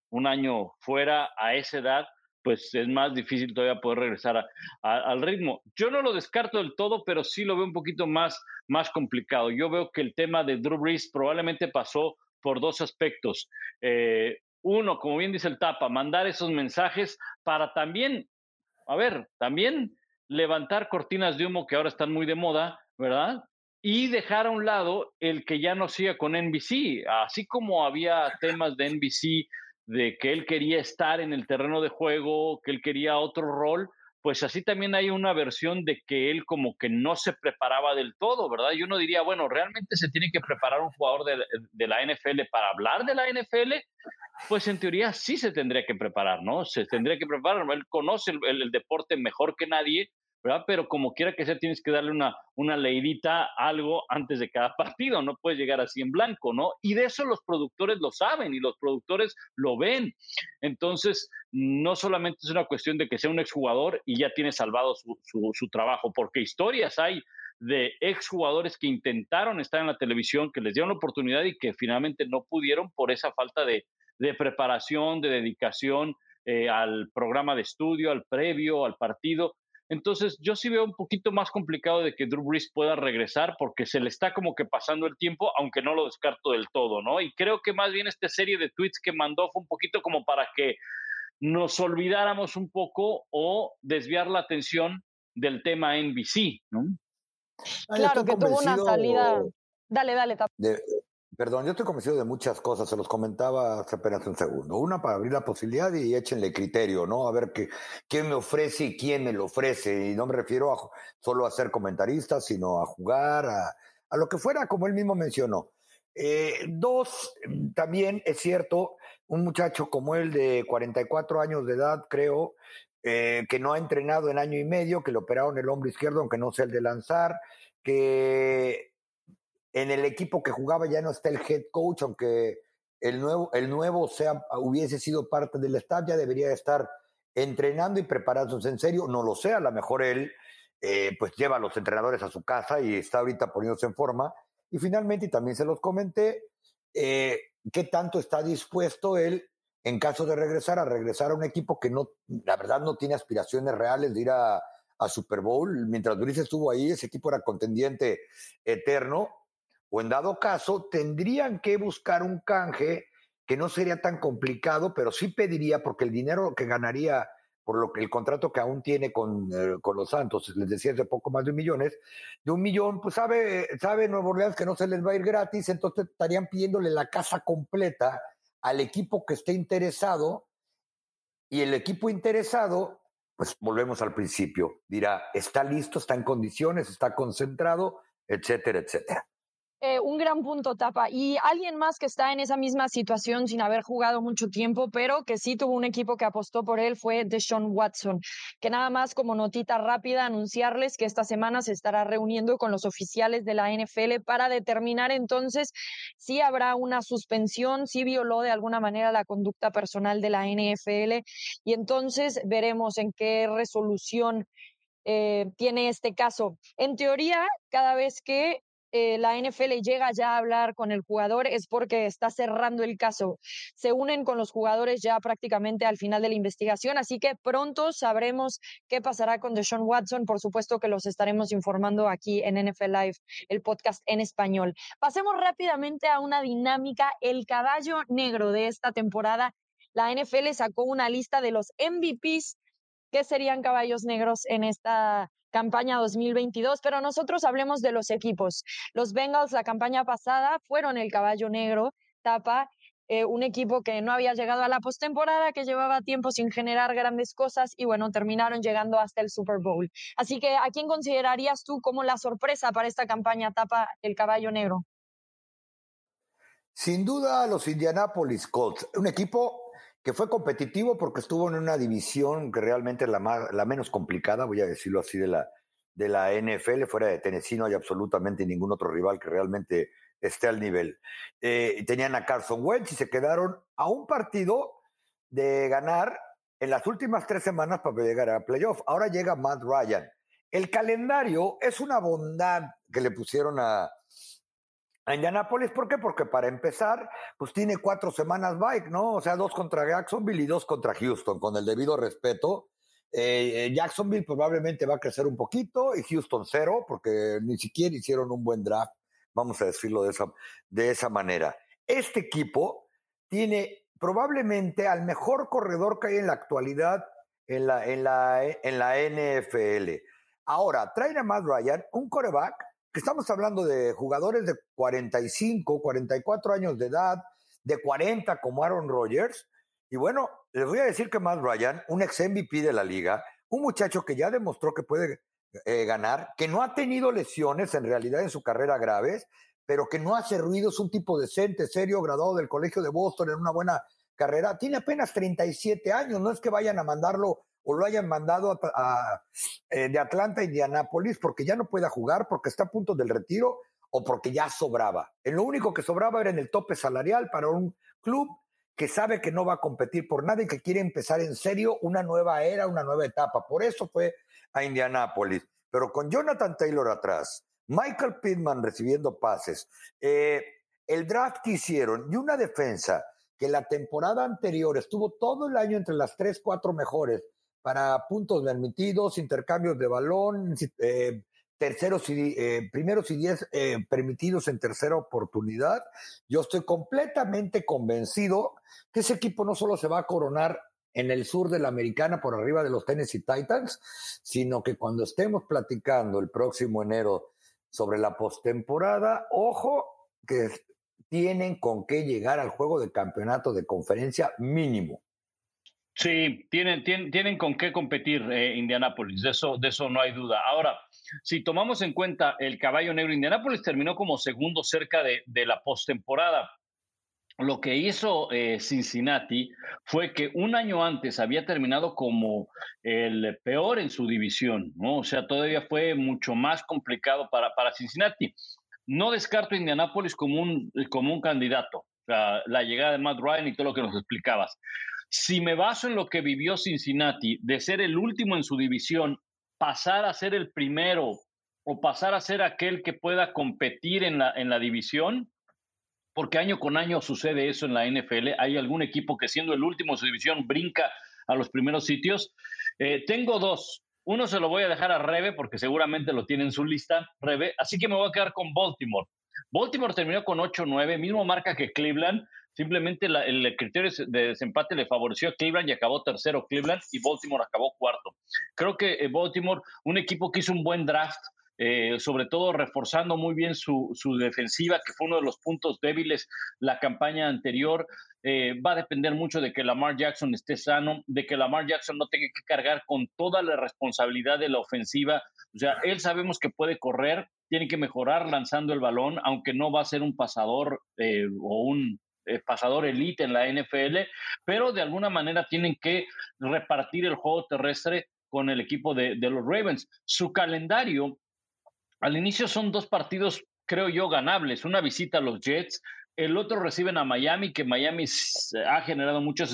un año fuera a esa edad, pues es más difícil todavía poder regresar al ritmo. Yo no lo descarto del todo, pero sí lo veo un poquito más, más complicado. Yo veo que el tema de Drew Brees probablemente pasó por dos aspectos. Eh, uno, como bien dice el Tapa, mandar esos mensajes para también, a ver, también levantar cortinas de humo que ahora están muy de moda, ¿verdad? Y dejar a un lado el que ya no siga con NBC, así como había temas de NBC de que él quería estar en el terreno de juego, que él quería otro rol, pues así también hay una versión de que él como que no se preparaba del todo, ¿verdad? Y uno diría, bueno, ¿realmente se tiene que preparar un jugador de, la NFL para hablar de la NFL? Pues en teoría sí se tendría que preparar, ¿no? Se tendría que preparar, él conoce el, deporte mejor que nadie, Pero como quiera que sea, tienes que darle una, una leidita, algo antes de cada [laughs] partido, no puedes llegar así en blanco, ¿no? Y de eso los productores lo saben y los productores lo ven. Entonces, no solamente es una cuestión de que sea un exjugador y ya tiene salvado su, su trabajo, porque historias hay de exjugadores que intentaron estar en la televisión, que les dieron la oportunidad y que finalmente no pudieron por esa falta de, preparación, de dedicación eh, al programa de estudio, al previo, al partido. Entonces, yo sí veo un poquito más complicado de que Drew Brees pueda regresar porque se le está como que pasando el tiempo, aunque no lo descarto del todo, ¿no? Y creo que más bien esta serie de tweets que mandó fue un poquito como para que nos olvidáramos un poco o desviar la atención del tema NBC, ¿no? Claro, que tuvo una salida. Dale, dale. Perdón, yo estoy convencido de muchas cosas, se los comentaba hace apenas un segundo. Una, para abrir la posibilidad y échenle criterio, ¿no? A ver qué, quién me ofrece y quién me lo ofrece. Y no me refiero a, solo a ser comentarista, sino a jugar, a, a lo que fuera, como él mismo mencionó. Eh, dos, también es cierto, un muchacho como él de 44 años de edad, creo, eh, que no ha entrenado en año y medio, que le operaron el hombro izquierdo, aunque no sea el de lanzar, que en el equipo que jugaba ya no está el head coach, aunque el nuevo, el nuevo sea, hubiese sido parte del staff, ya debería estar entrenando y preparándose en serio. No lo sé, a lo mejor él eh, pues lleva a los entrenadores a su casa y está ahorita poniéndose en forma. Y finalmente, y también se los comenté, eh, qué tanto está dispuesto él en caso de regresar, a regresar a un equipo que no, la verdad no tiene aspiraciones reales de ir a, Super Bowl. Mientras Brice estuvo ahí, ese equipo era contendiente eterno. O en dado caso, tendrían que buscar un canje que no sería tan complicado, pero sí pediría, porque el dinero que ganaría por lo que el contrato que aún tiene con, eh, con los Santos, les decía hace poco más de un millón, de un millón, pues sabe, sabe Nuevo Orleans que no se les va a ir gratis, entonces estarían pidiéndole la casa completa al equipo que esté interesado y el equipo interesado, pues volvemos al principio, dirá, está listo, está en condiciones, está concentrado, etcétera, etcétera. Eh, un gran punto, Tapa. Y alguien más que está en esa misma situación sin haber jugado mucho tiempo, pero que sí tuvo un equipo que apostó por él fue Deshaun Watson, que nada más como notita rápida anunciarles que esta semana se estará reuniendo con los oficiales de la NFL para determinar entonces si habrá una suspensión, si violó de alguna manera la conducta personal de la NFL y entonces veremos en qué resolución eh, tiene este caso. En teoría, cada vez que eh, la NFL llega ya a hablar con el jugador es porque está cerrando el caso. Se unen con los jugadores ya prácticamente al final de la investigación, así que pronto sabremos qué pasará con Deshaun Watson. Por supuesto que los estaremos informando aquí en NFL Live, el podcast en español. Pasemos rápidamente a una dinámica, el caballo negro de esta temporada. La NFL sacó una lista de los MVPs que serían caballos negros en esta campaña 2022, pero nosotros hablemos de los equipos. Los Bengals la campaña pasada fueron el caballo negro, tapa, eh, un equipo que no había llegado a la postemporada, que llevaba tiempo sin generar grandes cosas y bueno, terminaron llegando hasta el Super Bowl. Así que, ¿a quién considerarías tú como la sorpresa para esta campaña tapa el caballo negro? Sin duda, los Indianapolis Colts, un equipo que fue competitivo porque estuvo en una división que realmente es la, más, la menos complicada, voy a decirlo así, de la, de la NFL. Fuera de Tennessee no hay absolutamente ningún otro rival que realmente esté al nivel. Eh, tenían a Carson Wentz y se quedaron a un partido de ganar en las últimas tres semanas para llegar a playoff. Ahora llega Matt Ryan. El calendario es una bondad que le pusieron a, a Indianapolis, ¿por qué? Porque para empezar, pues tiene cuatro semanas bike, ¿no? O sea, dos contra Jacksonville y dos contra Houston, con el debido respeto. Eh, eh, Jacksonville probablemente va a crecer un poquito y Houston cero, porque ni siquiera hicieron un buen draft, vamos a decirlo de esa, de esa manera. Este equipo tiene probablemente al mejor corredor que hay en la actualidad en la, en la, en la NFL. Ahora, traen a Matt Ryan, un coreback estamos hablando de jugadores de 45, 44 años de edad, de 40 como Aaron Rodgers. Y bueno, les voy a decir que Matt Ryan, un ex MVP de la liga, un muchacho que ya demostró que puede eh, ganar, que no ha tenido lesiones en realidad en su carrera graves, pero que no hace ruido, es un tipo decente, serio, graduado del Colegio de Boston en una buena carrera. Tiene apenas 37 años, no es que vayan a mandarlo o lo hayan mandado eh, de Atlanta a Indianápolis porque ya no pueda jugar, porque está a punto del retiro o porque ya sobraba. En lo único que sobraba era en el tope salarial para un club que sabe que no va a competir por nada y que quiere empezar en serio una nueva era, una nueva etapa. Por eso fue a Indianápolis. Pero con Jonathan Taylor atrás, Michael Pittman recibiendo pases, eh, el draft que hicieron y una defensa que la temporada anterior estuvo todo el año entre las tres, cuatro mejores para puntos permitidos, intercambios de balón, eh, terceros y eh, primeros y diez eh, permitidos en tercera oportunidad. Yo estoy completamente convencido que ese equipo no solo se va a coronar en el sur de la americana por arriba de los Tennessee Titans, sino que cuando estemos platicando el próximo enero sobre la postemporada, ojo que tienen con qué llegar al juego de campeonato de conferencia mínimo. Sí, tienen, tienen, tienen con qué competir eh, Indianápolis, de eso, de eso no hay duda. Ahora, si tomamos en cuenta el caballo negro, Indianápolis terminó como segundo cerca de, la postemporada. Lo que hizo eh, Cincinnati fue que un año antes había terminado como el peor en su división, ¿no? O sea, todavía fue mucho más complicado para, para Cincinnati. No descarto a Indianápolis como un, como un candidato, la llegada de Matt Ryan y todo lo que nos explicabas. Si me baso en lo que vivió Cincinnati, de ser el último en su división, pasar a ser el primero o pasar a ser aquel que pueda competir en la, en la división, porque año con año sucede eso en la NFL. Hay algún equipo que siendo el último en su división brinca a los primeros sitios. Eh, tengo dos. Uno se lo voy a dejar a Rebe porque seguramente lo tiene en su lista, Rebe. Así que me voy a quedar con Baltimore. Baltimore terminó con 8-9, mismo marca que Cleveland, Simplemente el criterio de desempate le favoreció a Cleveland y acabó tercero Cleveland y Baltimore acabó cuarto. Creo que eh, Baltimore, un equipo que hizo un buen draft, eh, sobre todo reforzando muy bien su, defensiva, que fue uno de los puntos débiles la campaña anterior. Eh, va a depender mucho de que Lamar Jackson esté sano, de que Lamar Jackson no tenga que cargar con toda la responsabilidad de la ofensiva. O sea, él sabemos que puede correr, tiene que mejorar lanzando el balón, aunque no va a ser un pasador o un eh, pasador elite en la NFL, pero de alguna manera tienen que repartir el juego terrestre con el equipo de, los Ravens. Su calendario, al inicio son dos partidos, creo yo, ganables. Una visita a los Jets, el otro reciben a Miami, que Miami ha generado muchas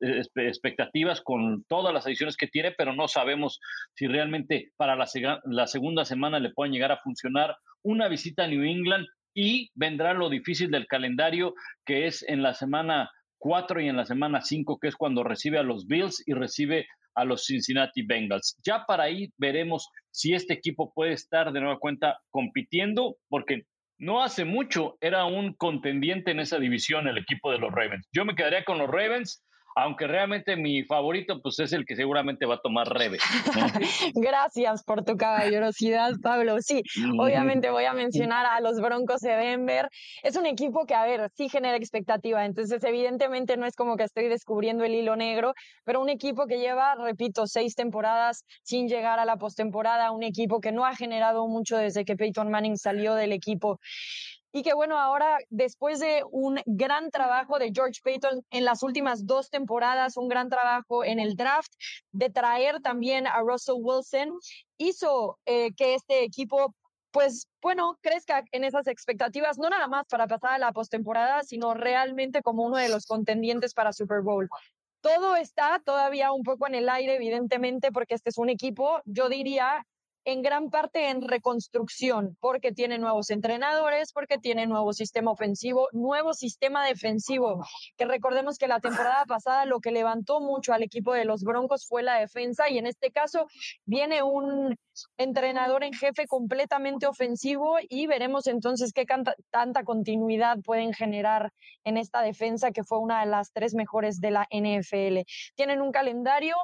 expectativas con todas las adiciones que tiene, pero no sabemos si realmente para la, segunda semana le pueden llegar a funcionar. Una visita a New England, y vendrá lo difícil del calendario, que es en la semana 4 y en la semana 5, que es cuando recibe a los Bills y recibe a los Cincinnati Bengals. Ya para ahí veremos si este equipo puede estar de nueva cuenta compitiendo, porque no hace mucho era un contendiente en esa división el equipo de los Ravens. Yo me quedaría con los Ravens aunque realmente mi favorito pues es el que seguramente va a tomar Rebe. [laughs] Gracias por tu caballerosidad, Pablo. Sí, obviamente voy a mencionar a los Broncos de Denver. Es un equipo que, a ver, sí genera expectativa, entonces evidentemente no es como que estoy descubriendo el hilo negro, pero un equipo que lleva, repito, seis temporadas sin llegar a la postemporada, un equipo que no ha generado mucho desde que Peyton Manning salió del equipo y que bueno, ahora después de un gran trabajo de George Payton en las últimas dos temporadas, un gran trabajo en el draft, de traer también a Russell Wilson, hizo eh, que este equipo pues bueno, crezca en esas expectativas, no nada más para pasar a la postemporada, sino realmente como uno de los contendientes para Super Bowl. Todo está todavía un poco en el aire, evidentemente, porque este es un equipo, yo diría, en gran parte en reconstrucción, porque tiene nuevos entrenadores, porque tiene nuevo sistema ofensivo, nuevo sistema defensivo, que recordemos que la temporada pasada lo que levantó mucho al equipo de los Broncos fue la defensa y en este caso viene un entrenador en jefe completamente ofensivo y veremos entonces qué tanta continuidad pueden generar en esta defensa que fue una de las tres mejores de la NFL. Tienen un calendario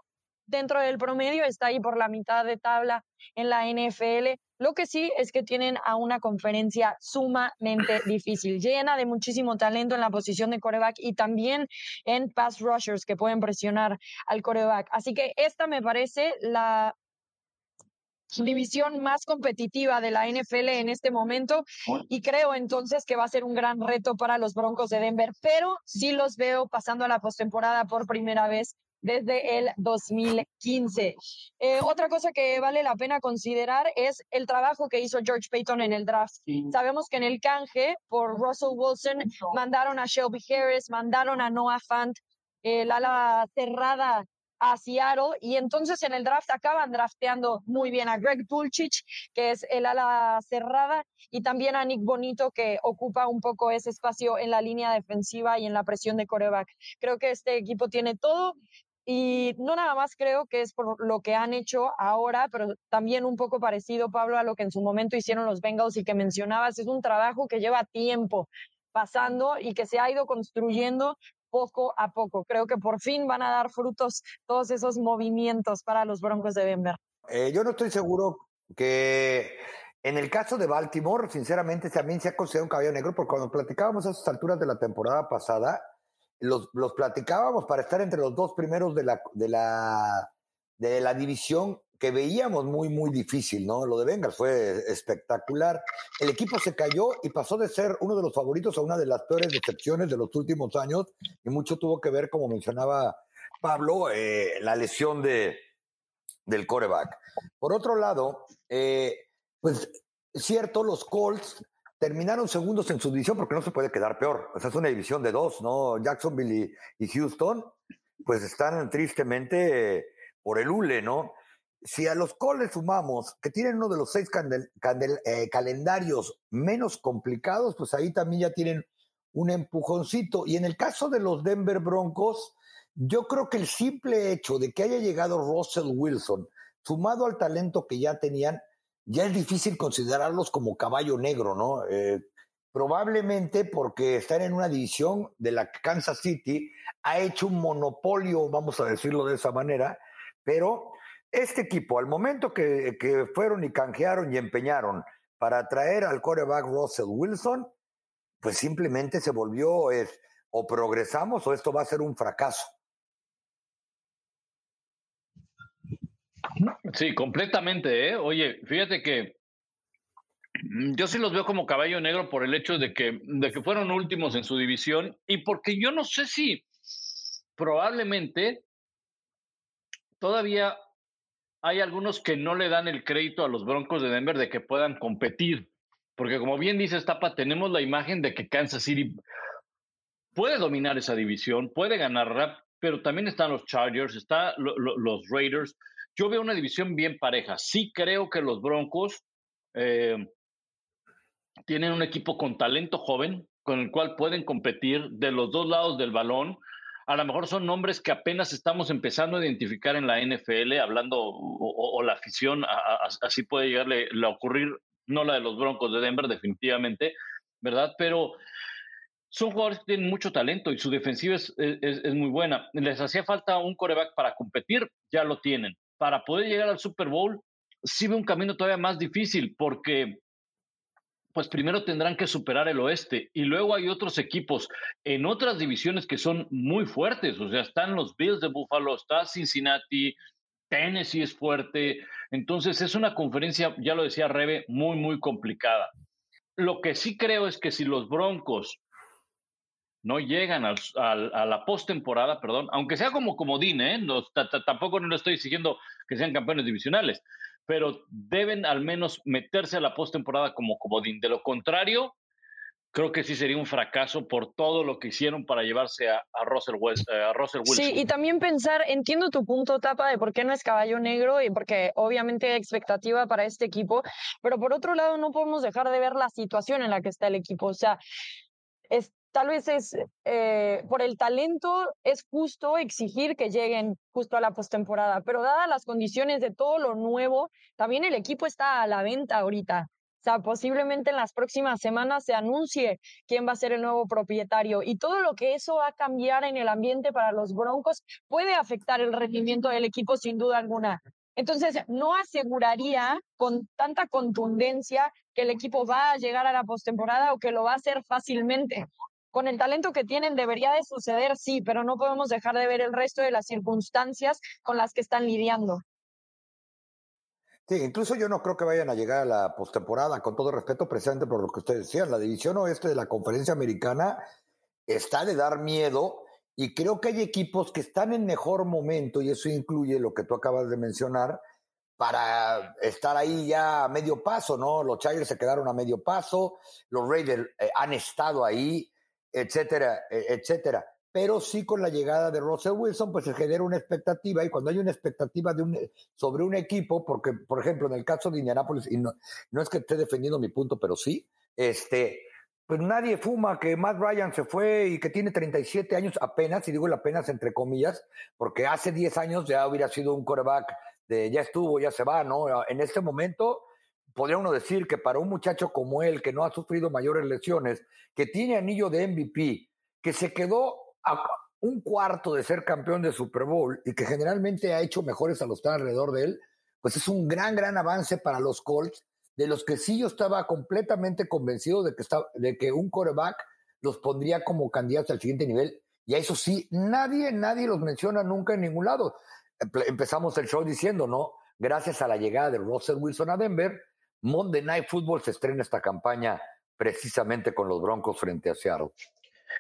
dentro del promedio, está ahí por la mitad de tabla en la NFL. Lo que sí es que tienen a una conferencia sumamente difícil, llena de muchísimo talento en la posición de coreback y también en pass rushers que pueden presionar al coreback. Así que esta me parece la división más competitiva de la NFL en este momento y creo entonces que va a ser un gran reto para los Broncos de Denver, pero sí los veo pasando a la postemporada por primera vez desde el 2015. Eh, otra cosa que vale la pena considerar es el trabajo que hizo George Payton en el draft. Sabemos que en el canje por Russell Wilson mandaron a Shelby Harris, mandaron a Noah Fant, el ala cerrada a Seattle y entonces en el draft acaban drafteando muy bien a Greg Dulcich, que es el ala cerrada, y también a Nick Bonito, que ocupa un poco ese espacio en la línea defensiva y en la presión de coreback. Creo que este equipo tiene todo y no nada más creo que es por lo que han hecho ahora, pero también un poco parecido, Pablo, a lo que en su momento hicieron los Bengals y que mencionabas, es un trabajo que lleva tiempo pasando y que se ha ido construyendo poco a poco. Creo que por fin van a dar frutos todos esos movimientos para los Broncos de Denver. Eh, yo no estoy seguro que en el caso de Baltimore, sinceramente, también se ha considerado un caballo negro, porque cuando platicábamos a esas alturas de la temporada pasada, los, los platicábamos para estar entre los dos primeros de la, de la, de la división que veíamos muy, muy difícil, ¿no? Lo de Bengals fue espectacular. El equipo se cayó y pasó de ser uno de los favoritos a una de las peores decepciones de los últimos años y mucho tuvo que ver, como mencionaba Pablo, eh, la lesión de, del coreback. Por otro lado, eh, pues cierto, los Colts terminaron segundos en su división porque no se puede quedar peor. O sea, es una división de dos, ¿no? Jacksonville y, y Houston, pues están tristemente por el hule, ¿no? si a los Colts sumamos que tienen uno de los seis eh, calendarios menos complicados, pues ahí también ya tienen un empujoncito. Y en el caso de los Denver Broncos, yo creo que el simple hecho de que haya llegado Russell Wilson, sumado al talento que ya tenían, ya es difícil considerarlos como caballo negro, ¿no? Eh, probablemente porque están en una división de la Kansas City ha hecho un monopolio, vamos a decirlo de esa manera, pero este equipo, al momento que, fueron y canjearon y empeñaron para traer al coreback Russell Wilson, pues simplemente se volvió es, o progresamos o esto va a ser un fracaso. Sí, completamente, ¿eh? Oye, fíjate que yo sí los veo como caballo negro por el hecho de que, de que fueron últimos en su división y porque yo no sé si probablemente todavía hay algunos que no le dan el crédito a los Broncos de Denver de que puedan competir. Porque como bien dice Tapa, tenemos la imagen de que Kansas City puede dominar esa división, puede ganar rap, pero también están los Chargers, están los Raiders. Yo veo una división bien pareja. Sí creo que los Broncos eh, tienen un equipo con talento joven, con el cual pueden competir de los dos lados del balón a lo mejor son nombres que apenas estamos empezando a identificar en la NFL, hablando, o, la afición, así puede llegarle a ocurrir, no la de los Broncos de Denver, definitivamente, ¿verdad? Pero son jugadores que tienen mucho talento y su defensiva es, es, muy buena. Les hacía falta un coreback para competir, ya lo tienen. Para poder llegar al Super Bowl, sí ve un camino todavía más difícil, porque pues primero tendrán que superar el oeste y luego hay otros equipos en otras divisiones que son muy fuertes, o sea, están los Bills de Buffalo, está Cincinnati, Tennessee es fuerte, entonces es una conferencia, ya lo decía Rebe, muy, muy complicada. Lo que sí creo es que si los Broncos no llegan a la postemporada, perdón, aunque sea como comodín, ¿eh? tampoco no le estoy exigiendo que sean campeones divisionales, pero deben al menos meterse a la postemporada como comodín. De lo contrario, creo que sí sería un fracaso por todo lo que hicieron para llevarse a, Russell, West, eh, a Russell Wilson. Sí, y también pensar, entiendo tu punto, Tapa, de por qué no es caballo negro y porque obviamente hay expectativa para este equipo, pero por otro lado no podemos dejar de ver la situación en la que está el equipo. O sea, es, tal vez es eh, por el talento, es justo exigir que lleguen justo a la postemporada, pero dadas las condiciones de todo lo nuevo, también el equipo está a la venta ahorita. O sea, posiblemente en las próximas semanas se anuncie quién va a ser el nuevo propietario y todo lo que eso va a cambiar en el ambiente para los Broncos puede afectar el rendimiento del equipo sin duda alguna. Entonces, no aseguraría con tanta contundencia que el equipo va a llegar a la postemporada o que lo va a hacer fácilmente con el talento que tienen debería de suceder, sí, pero no podemos dejar de ver el resto de las circunstancias con las que están lidiando. Sí, incluso yo no creo que vayan a llegar a la postemporada, con todo respeto, precisamente por lo que ustedes decían. La división oeste de la conferencia americana está de dar miedo y creo que hay equipos que están en mejor momento, y eso incluye lo que tú acabas de mencionar, para estar ahí ya a medio paso, ¿no? Los Chargers se quedaron a medio paso, los Raiders eh, han estado ahí, etcétera, e, etcétera pero sí con la llegada de Russell Wilson, pues se genera una expectativa, y cuando hay una expectativa de un, sobre un equipo, porque, por ejemplo, en el caso de Indianapolis, y no, no es que esté defendiendo mi punto, pero sí, este, pues nadie fuma que Matt Ryan se fue y que tiene 37 años apenas, y digo el apenas entre comillas, porque hace 10 años ya hubiera sido un quarterback de ya estuvo, ya se va, ¿no? En este momento, podría uno decir que para un muchacho como él, que no ha sufrido mayores lesiones, que tiene anillo de MVP, que se quedó a un cuarto de ser campeón de Super Bowl y que generalmente ha hecho mejores a los que están alrededor de él, pues es un gran, gran avance para los Colts, de los que sí yo estaba completamente convencido de que, de que un coreback los pondría como candidatos al siguiente nivel. Y a eso sí, nadie, nadie los menciona nunca en ningún lado. Empezamos el show diciendo, ¿no? Gracias a la llegada de Russell Wilson a Denver, Monday Night Football se estrena esta campaña precisamente con los Broncos frente a Seattle.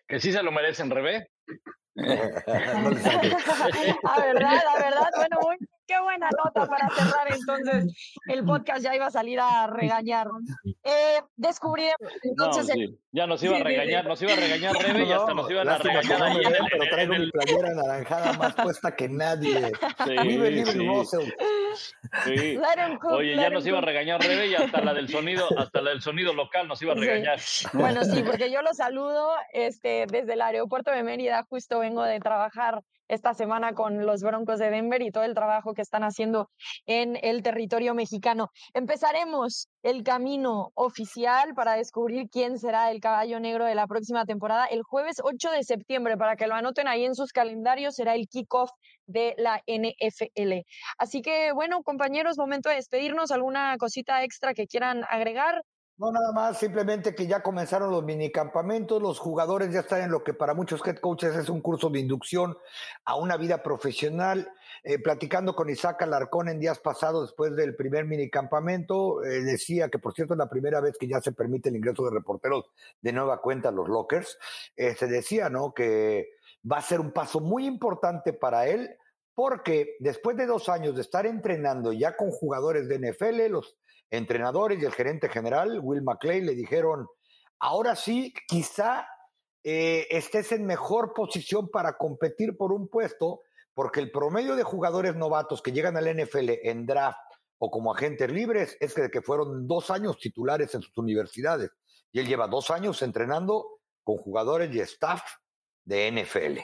Que sí se lo merecen, Rebe. [laughs] [laughs] la [laughs] verdad, la verdad, bueno, muy, qué buena nota para cerrar entonces el podcast, ya iba a salir a regañar. Eh, descubrí entonces... Ya nos iba a regañar, nos iba a regañar Rebe y hasta nos iban a regañar ahí en el... Pero traigo mi playera anaranjada más puesta que nadie. Sí, Vive, vive sí. Sí. Oye, ya nos iba a regañar Rebe y hasta la del sonido, hasta la del sonido local nos iba a regañar. Bueno, sí, porque yo lo saludo este, desde el aeropuerto de Mérida, justo vengo de trabajar esta semana con los Broncos de Denver y todo el trabajo que están haciendo en el territorio mexicano. Empezaremos el camino oficial para descubrir quién será el caballo negro de la próxima temporada el jueves 8 de septiembre, para que lo anoten ahí en sus calendarios, será el kickoff de la NFL. Así que bueno, compañeros, momento de despedirnos. ¿Alguna cosita extra que quieran agregar? No, nada más, simplemente que ya comenzaron los minicampamentos, los jugadores ya están en lo que para muchos head coaches es un curso de inducción a una vida profesional. Eh, platicando con Isaac Alarcón en días pasados, después del primer minicampamento, eh, decía que, por cierto, es la primera vez que ya se permite el ingreso de reporteros de nueva cuenta a los lockers. Eh, se decía, ¿no?, que va a ser un paso muy importante para él, porque después de dos años de estar entrenando ya con jugadores de NFL, los entrenadores y el gerente general, Will McClay, le dijeron, ahora sí, quizá eh, estés en mejor posición para competir por un puesto, porque el promedio de jugadores novatos que llegan al NFL en draft o como agentes libres es que, que fueron dos años titulares en sus universidades. Y él lleva dos años entrenando con jugadores y staff de NFL.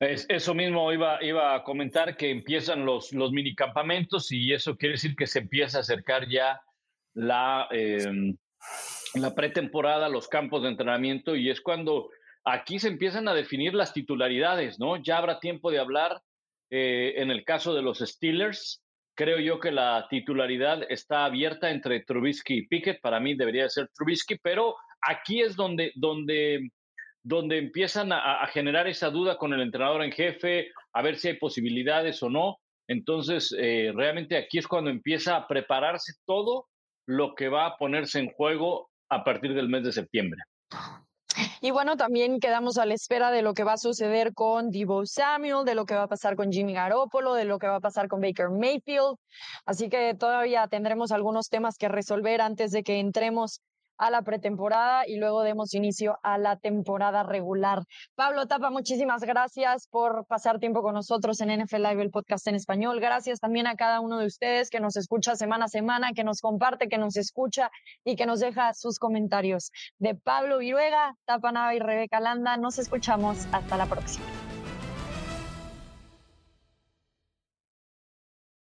Eso mismo iba, iba a comentar que empiezan los, los minicampamentos y eso quiere decir que se empieza a acercar ya la, em, la pretemporada, los campos de entrenamiento y es cuando aquí se empiezan a definir las titularidades, ¿no? Ya habrá tiempo de hablar eh, en el caso de los Steelers. Creo yo que la titularidad está abierta entre Trubisky y Pickett. Para mí debería ser Trubisky, pero aquí es donde, donde, donde empiezan a, generar esa duda con el entrenador en jefe, a ver si hay posibilidades o no. Entonces, eh, realmente aquí es cuando empieza a prepararse todo lo que va a ponerse en juego a partir del mes de septiembre. Y bueno, también quedamos a la espera de lo que va a suceder con Divo Samuel, de lo que va a pasar con Jimmy Garoppolo, de lo que va a pasar con Baker Mayfield. Así que todavía tendremos algunos temas que resolver antes de que entremos a la pretemporada y luego demos inicio a la temporada regular. Pablo Tapa, muchísimas gracias por pasar tiempo con nosotros en NFL Live, el podcast en español. Gracias también a cada uno de ustedes que nos escucha semana a semana, que nos comparte, que nos escucha y que nos deja sus comentarios. De Pablo Viruega, Tapa Nava y Rebeca Landa, nos escuchamos. Hasta la próxima.